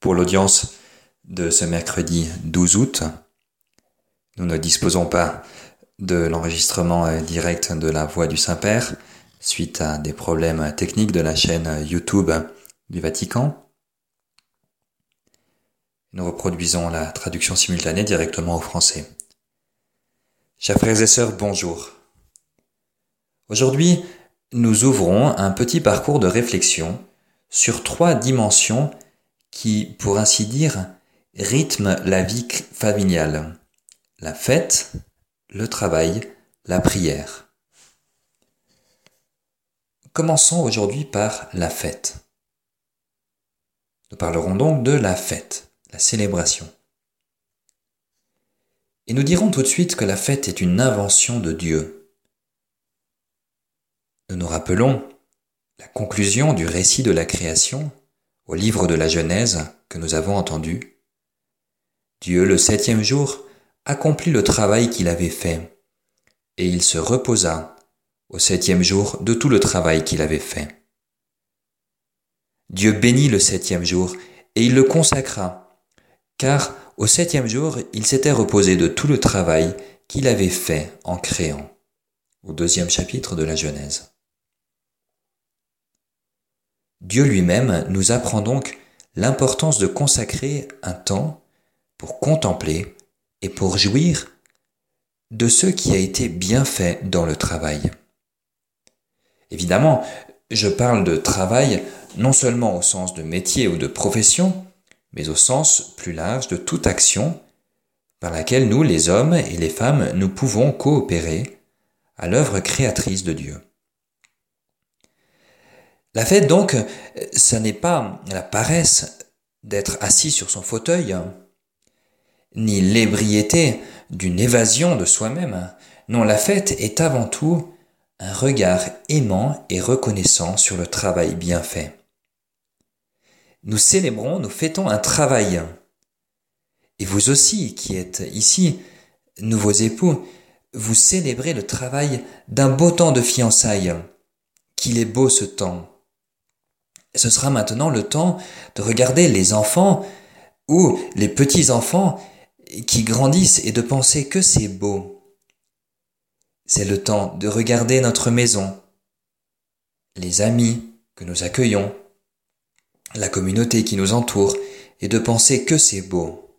pour l'audience de ce mercredi 12 août. Nous ne disposons pas de l'enregistrement euh, direct de la voix du Saint-Père suite à des problèmes techniques de la chaîne YouTube du Vatican. Nous reproduisons la traduction simultanée directement au français. Chers frères et sœurs, bonjour. Aujourd'hui, nous ouvrons un petit parcours de réflexion sur trois dimensions qui, pour ainsi dire, rythment la vie familiale. La fête, le travail, la prière. Commençons aujourd'hui par la fête. Nous parlerons donc de la fête, la célébration. Et nous dirons tout de suite que la fête est une invention de Dieu. Nous nous rappelons la conclusion du récit de la création au livre de la Genèse que nous avons entendu. Dieu, le septième jour, accomplit le travail qu'il avait fait, et il se reposa au septième jour de tout le travail qu'il avait fait. Dieu bénit le septième jour, et il le consacra, car au septième jour il s'était reposé de tout le travail qu'il avait fait en créant. Au deuxième chapitre de la Genèse. Dieu lui-même nous apprend donc l'importance de consacrer un temps pour contempler et pour jouir de ce qui a été bien fait dans le travail. Évidemment, je parle de travail non seulement au sens de métier ou de profession, mais au sens plus large de toute action par laquelle nous, les hommes et les femmes, nous pouvons coopérer à l'œuvre créatrice de Dieu. La fête, donc, ça n'est pas la paresse d'être assis sur son fauteuil, ni l'ébriété d'une évasion de soi-même. Non, la fête est avant tout un regard aimant et reconnaissant sur le travail bien fait. Nous célébrons, nous fêtons un travail. Et vous aussi, qui êtes ici, nouveaux époux, vous célébrez le travail d'un beau temps de fiançailles. Qu'il est beau ce temps. Ce sera maintenant le temps de regarder les enfants ou les petits-enfants qui grandissent et de penser que c'est beau. C'est le temps de regarder notre maison, les amis que nous accueillons, la communauté qui nous entoure et de penser que c'est beau.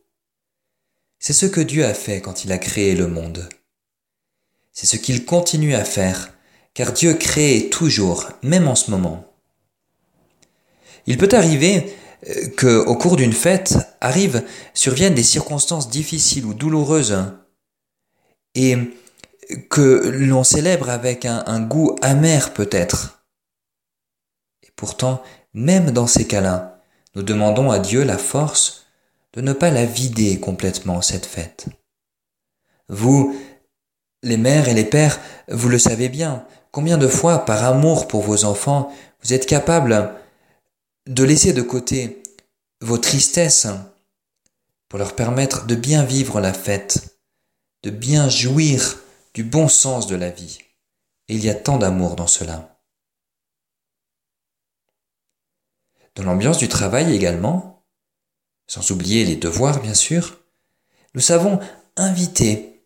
C'est ce que Dieu a fait quand il a créé le monde. C'est ce qu'il continue à faire, car Dieu crée toujours, même en ce moment. Il peut arriver euh, que, au cours d'une fête, arrivent, surviennent des circonstances difficiles ou douloureuses, et que l'on célèbre avec un, un goût amer peut-être. Et pourtant, même dans ces cas-là, nous demandons à Dieu la force de ne pas la vider complètement, cette fête. Vous, les mères et les pères, vous le savez bien, combien de fois, par amour pour vos enfants, vous êtes capables de laisser de côté vos tristesses pour leur permettre de bien vivre la fête, de bien jouir du bon sens de la vie. Il y a tant d'amour dans cela. Dans l'ambiance du travail également, sans oublier les devoirs bien sûr, nous savons inviter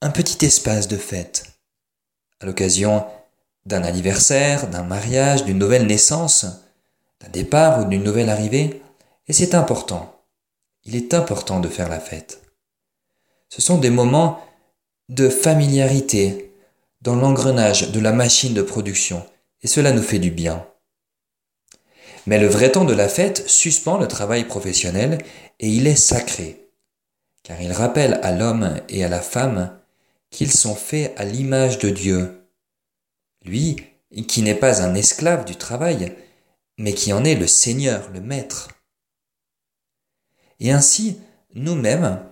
un petit espace de fête à l'occasion d'un anniversaire, d'un mariage, d'une nouvelle naissance, d'un départ ou d'une nouvelle arrivée, et c'est important. Il est important de faire la fête. Ce sont des moments de familiarité dans l'engrenage de la machine de production, et cela nous fait du bien. Mais le vrai temps de la fête suspend le travail professionnel et il est sacré, car il rappelle à l'homme et à la femme qu'ils sont faits à l'image de Dieu lui qui n'est pas un esclave du travail, mais qui en est le Seigneur, le Maître. Et ainsi, nous-mêmes,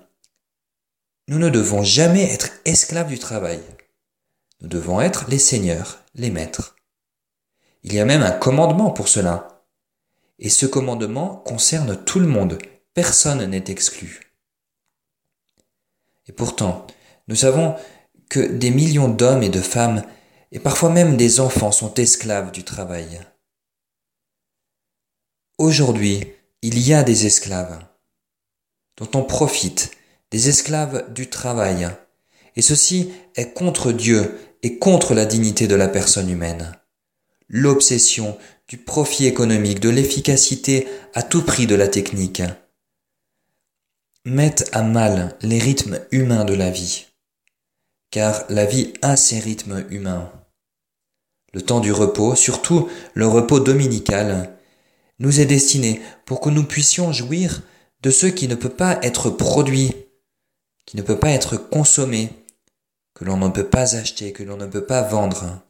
nous ne devons jamais être esclaves du travail. Nous devons être les seigneurs, les maîtres. Il y a même un commandement pour cela. Et ce commandement concerne tout le monde, personne n'est exclu. Et pourtant, nous savons que des millions d'hommes et de femmes et parfois même des enfants sont esclaves du travail. Aujourd'hui, il y a des esclaves dont on profite, des esclaves du travail, et ceci est contre Dieu et contre la dignité de la personne humaine. L'obsession du profit économique, de l'efficacité à tout prix de la technique, mettent à mal les rythmes humains de la vie, car la vie a ses rythmes humains. Le temps du repos, surtout le repos dominical, nous est destiné pour que nous puissions jouir de ce qui ne peut pas être produit, qui ne peut pas être consommé, que l'on ne peut pas acheter, que l'on ne peut pas vendre.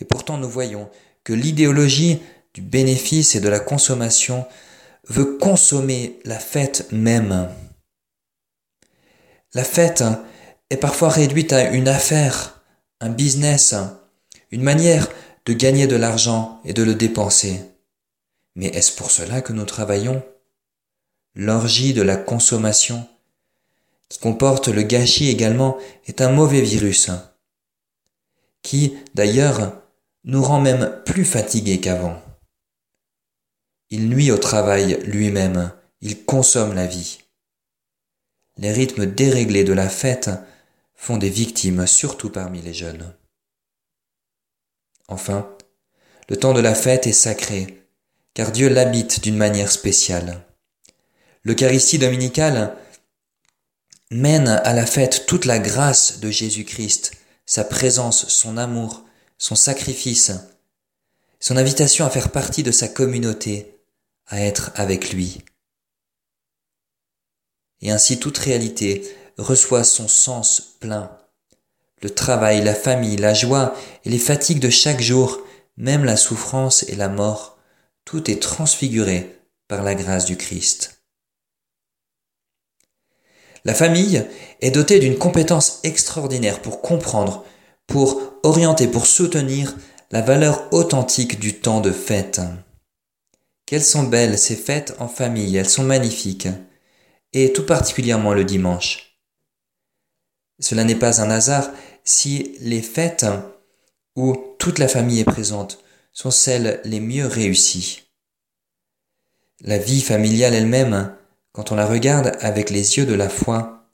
Et pourtant nous voyons que l'idéologie du bénéfice et de la consommation veut consommer la fête même. La fête est parfois réduite à une affaire, un business, une manière de gagner de l'argent et de le dépenser. Mais est-ce pour cela que nous travaillons? L'orgie de la consommation, qui comporte le gâchis également, est un mauvais virus, qui, d'ailleurs, nous rend même plus fatigués qu'avant. Il nuit au travail lui-même, il consomme la vie. Les rythmes déréglés de la fête font des victimes, surtout parmi les jeunes. Enfin, le temps de la fête est sacré, car Dieu l'habite d'une manière spéciale. L'Eucharistie dominicale mène à la fête toute la grâce de Jésus-Christ, sa présence, son amour, son sacrifice, son invitation à faire partie de sa communauté, à être avec lui. Et ainsi toute réalité reçoit son sens plein. Le travail, la famille, la joie et les fatigues de chaque jour, même la souffrance et la mort, tout est transfiguré par la grâce du Christ. La famille est dotée d'une compétence extraordinaire pour comprendre, pour orienter, pour soutenir la valeur authentique du temps de fête. Quelles sont belles ces fêtes en famille, elles sont magnifiques, et tout particulièrement le dimanche. Cela n'est pas un hasard si les fêtes où toute la famille est présente sont celles les mieux réussies. La vie familiale elle-même quand on la regarde avec les yeux de la foi,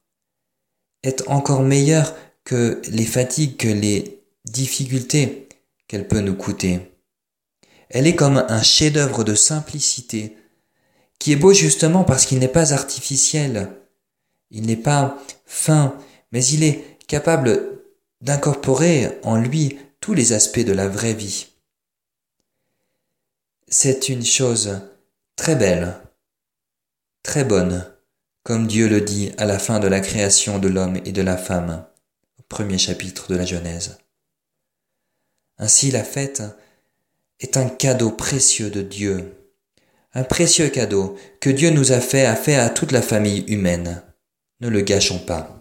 est encore meilleure que les fatigues, que les difficultés qu'elle peut nous coûter. Elle est comme un chef-d'œuvre de simplicité, qui est beau justement parce qu'il n'est pas artificiel, il n'est pas fin, mais il est capable d'incorporer en lui tous les aspects de la vraie vie. C'est une chose très belle très bonne, comme Dieu le dit à la fin de la création de l'homme et de la femme, au premier chapitre de la Genèse. Ainsi la fête est un cadeau précieux de Dieu, un précieux cadeau que Dieu nous a fait, a fait à toute la famille humaine. Ne le gâchons pas.